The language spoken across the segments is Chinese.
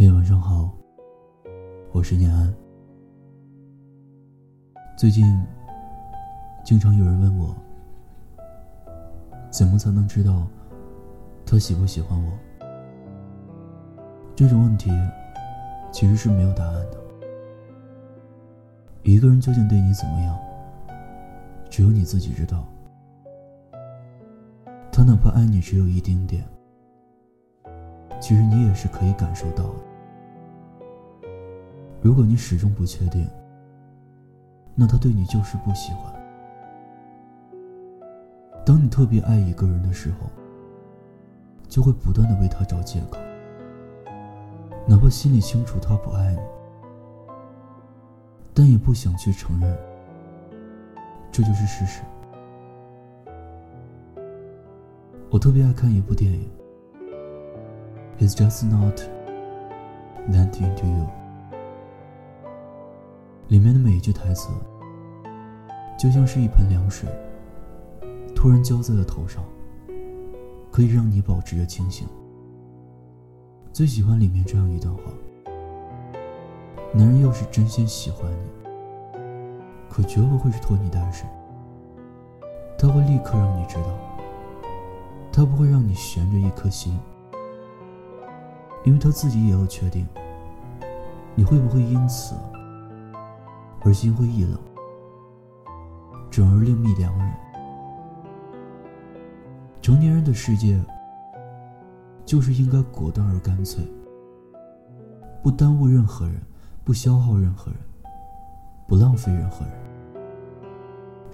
嘿，晚上好，我是念安。最近，经常有人问我，怎么才能知道他喜不喜欢我？这种问题其实是没有答案的。一个人究竟对你怎么样，只有你自己知道。他哪怕爱你只有一丁点，其实你也是可以感受到的。如果你始终不确定，那他对你就是不喜欢。当你特别爱一个人的时候，就会不断的为他找借口，哪怕心里清楚他不爱你，但也不想去承认，这就是事实。我特别爱看一部电影，It's just not that into you。里面的每一句台词，就像是一盆凉水，突然浇在了头上，可以让你保持着清醒。最喜欢里面这样一段话：男人要是真心喜欢你，可绝不会是拖泥带水，他会立刻让你知道。他不会让你悬着一颗心，因为他自己也要确定，你会不会因此而心灰意冷，转而另觅良人。成年人的世界，就是应该果断而干脆，不耽误任何人，不消耗任何人，不浪费任何人，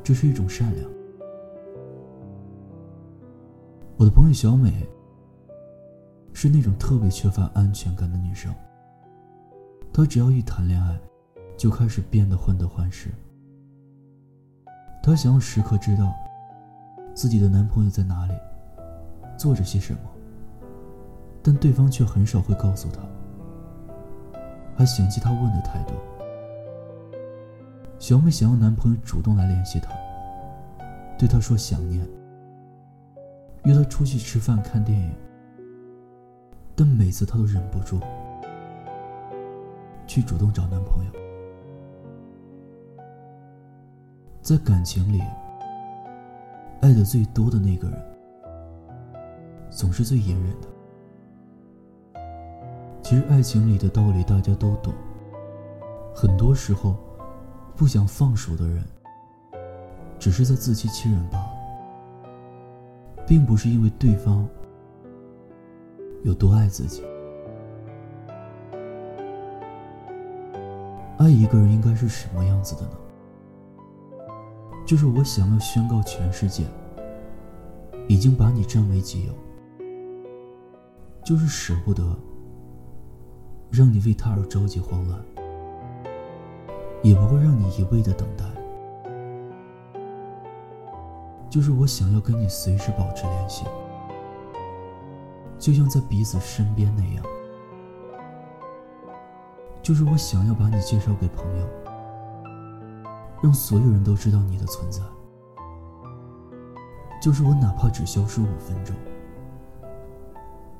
这是一种善良。我的朋友小美是那种特别缺乏安全感的女生。她只要一谈恋爱，就开始变得患得患失。她想要时刻知道自己的男朋友在哪里，做着些什么，但对方却很少会告诉她，还嫌弃她问的太多。小美想要男朋友主动来联系她，对她说想念。约她出去吃饭、看电影，但每次她都忍不住去主动找男朋友。在感情里，爱的最多的那个人，总是最隐忍的。其实爱情里的道理大家都懂，很多时候，不想放手的人，只是在自欺欺人罢了。并不是因为对方有多爱自己。爱一个人应该是什么样子的呢？就是我想要宣告全世界，已经把你占为己有，就是舍不得让你为他而着急慌乱，也不会让你一味的等待。就是我想要跟你随时保持联系，就像在彼此身边那样。就是我想要把你介绍给朋友，让所有人都知道你的存在。就是我哪怕只消失五分钟，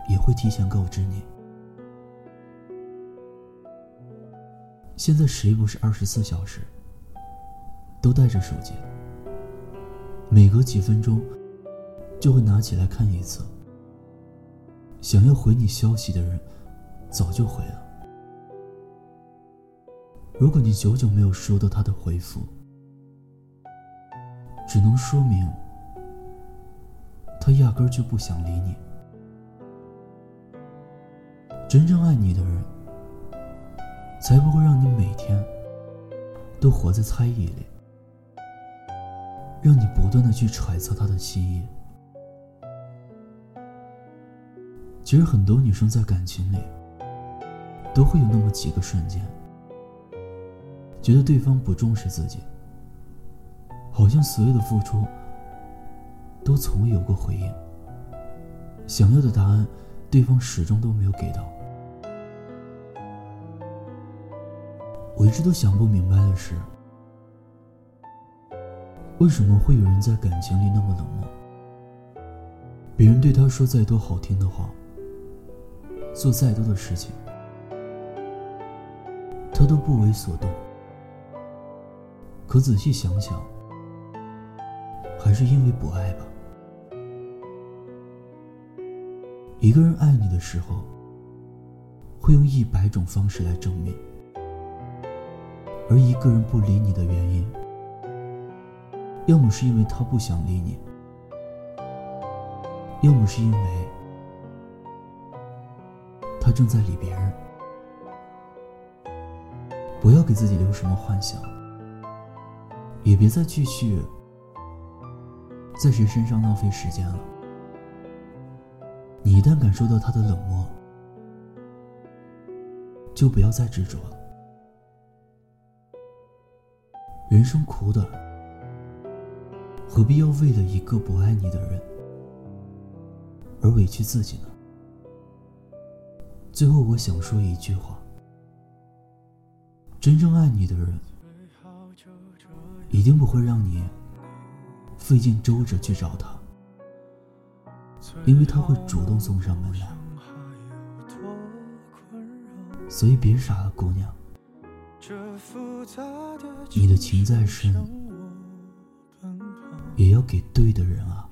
也会提前告知你。现在谁不是二十四小时都带着手机？每隔几分钟，就会拿起来看一次。想要回你消息的人，早就回了。如果你久久没有收到他的回复，只能说明他压根就不想理你。真正爱你的人，才不会让你每天都活在猜疑里。让你不断的去揣测他的心意。其实很多女生在感情里，都会有那么几个瞬间，觉得对方不重视自己，好像所有的付出都从未有过回应，想要的答案，对方始终都没有给到。我一直都想不明白的是。为什么会有人在感情里那么冷漠？别人对他说再多好听的话，做再多的事情，他都不为所动。可仔细想想，还是因为不爱吧。一个人爱你的时候，会用一百种方式来证明；而一个人不理你的原因，要么是因为他不想理你，要么是因为他正在理别人。不要给自己留什么幻想，也别再继续在谁身上浪费时间了。你一旦感受到他的冷漠，就不要再执着了。人生苦短，何必要为了一个不爱你的人而委屈自己呢？最后，我想说一句话：真正爱你的人，一定不会让你费尽周折去找他。因为他会主动送上门来，所以别傻了，姑娘。你的情再深，也要给对的人啊。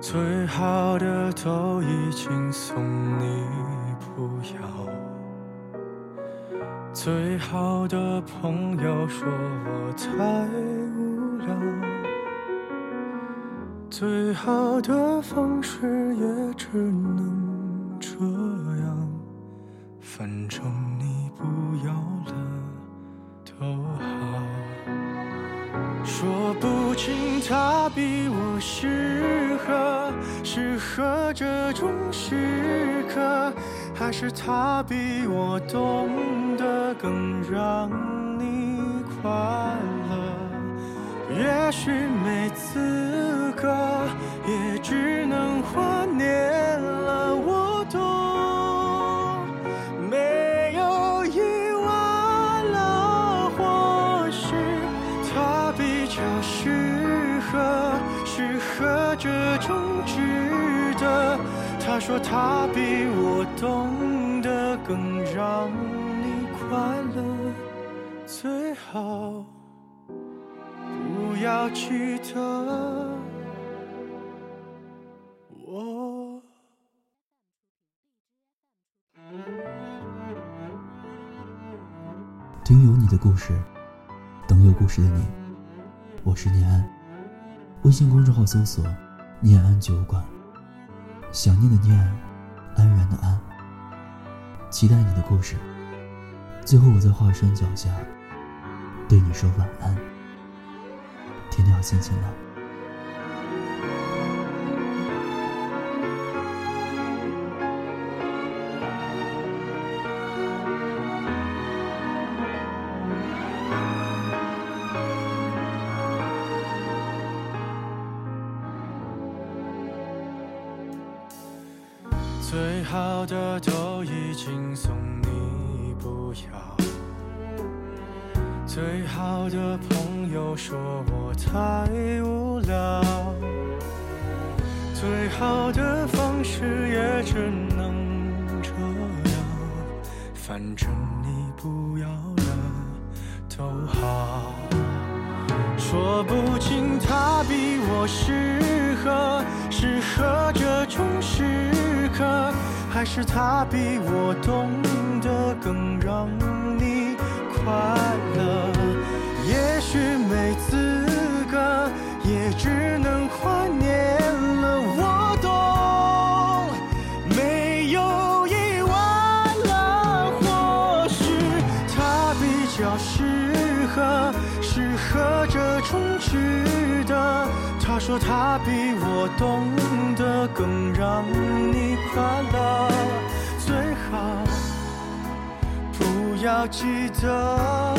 最好的都已经送你，不要。最好的朋友说我太无聊，最好的方式也只能这样，反正你不要了都好。说不清他比我适合，适合这种时。还是他比我懂得更让你快乐，也许没资格，也只能怀念了。我懂，没有意外了，或许他比较适合，适合这种值得。他说他比我懂得更让你快乐，最好不要记得我。听有你的故事，等有故事的你。我是念安，微信公众号搜索“念安酒馆”。想念的念，安然的安。期待你的故事。最后，我在华山脚下，对你说晚安。天天好心情了。好的都已经送你，不要。最好的朋友说我太无聊，最好的方式也只能这样。反正你不要了都好。说不清他比我适是他比我懂得更让你快乐。也许没资格，也只能怀念了。我懂，没有意外了，或许他比较适合。适合这种值得。他说他比我懂得更让你快乐，好不要记得，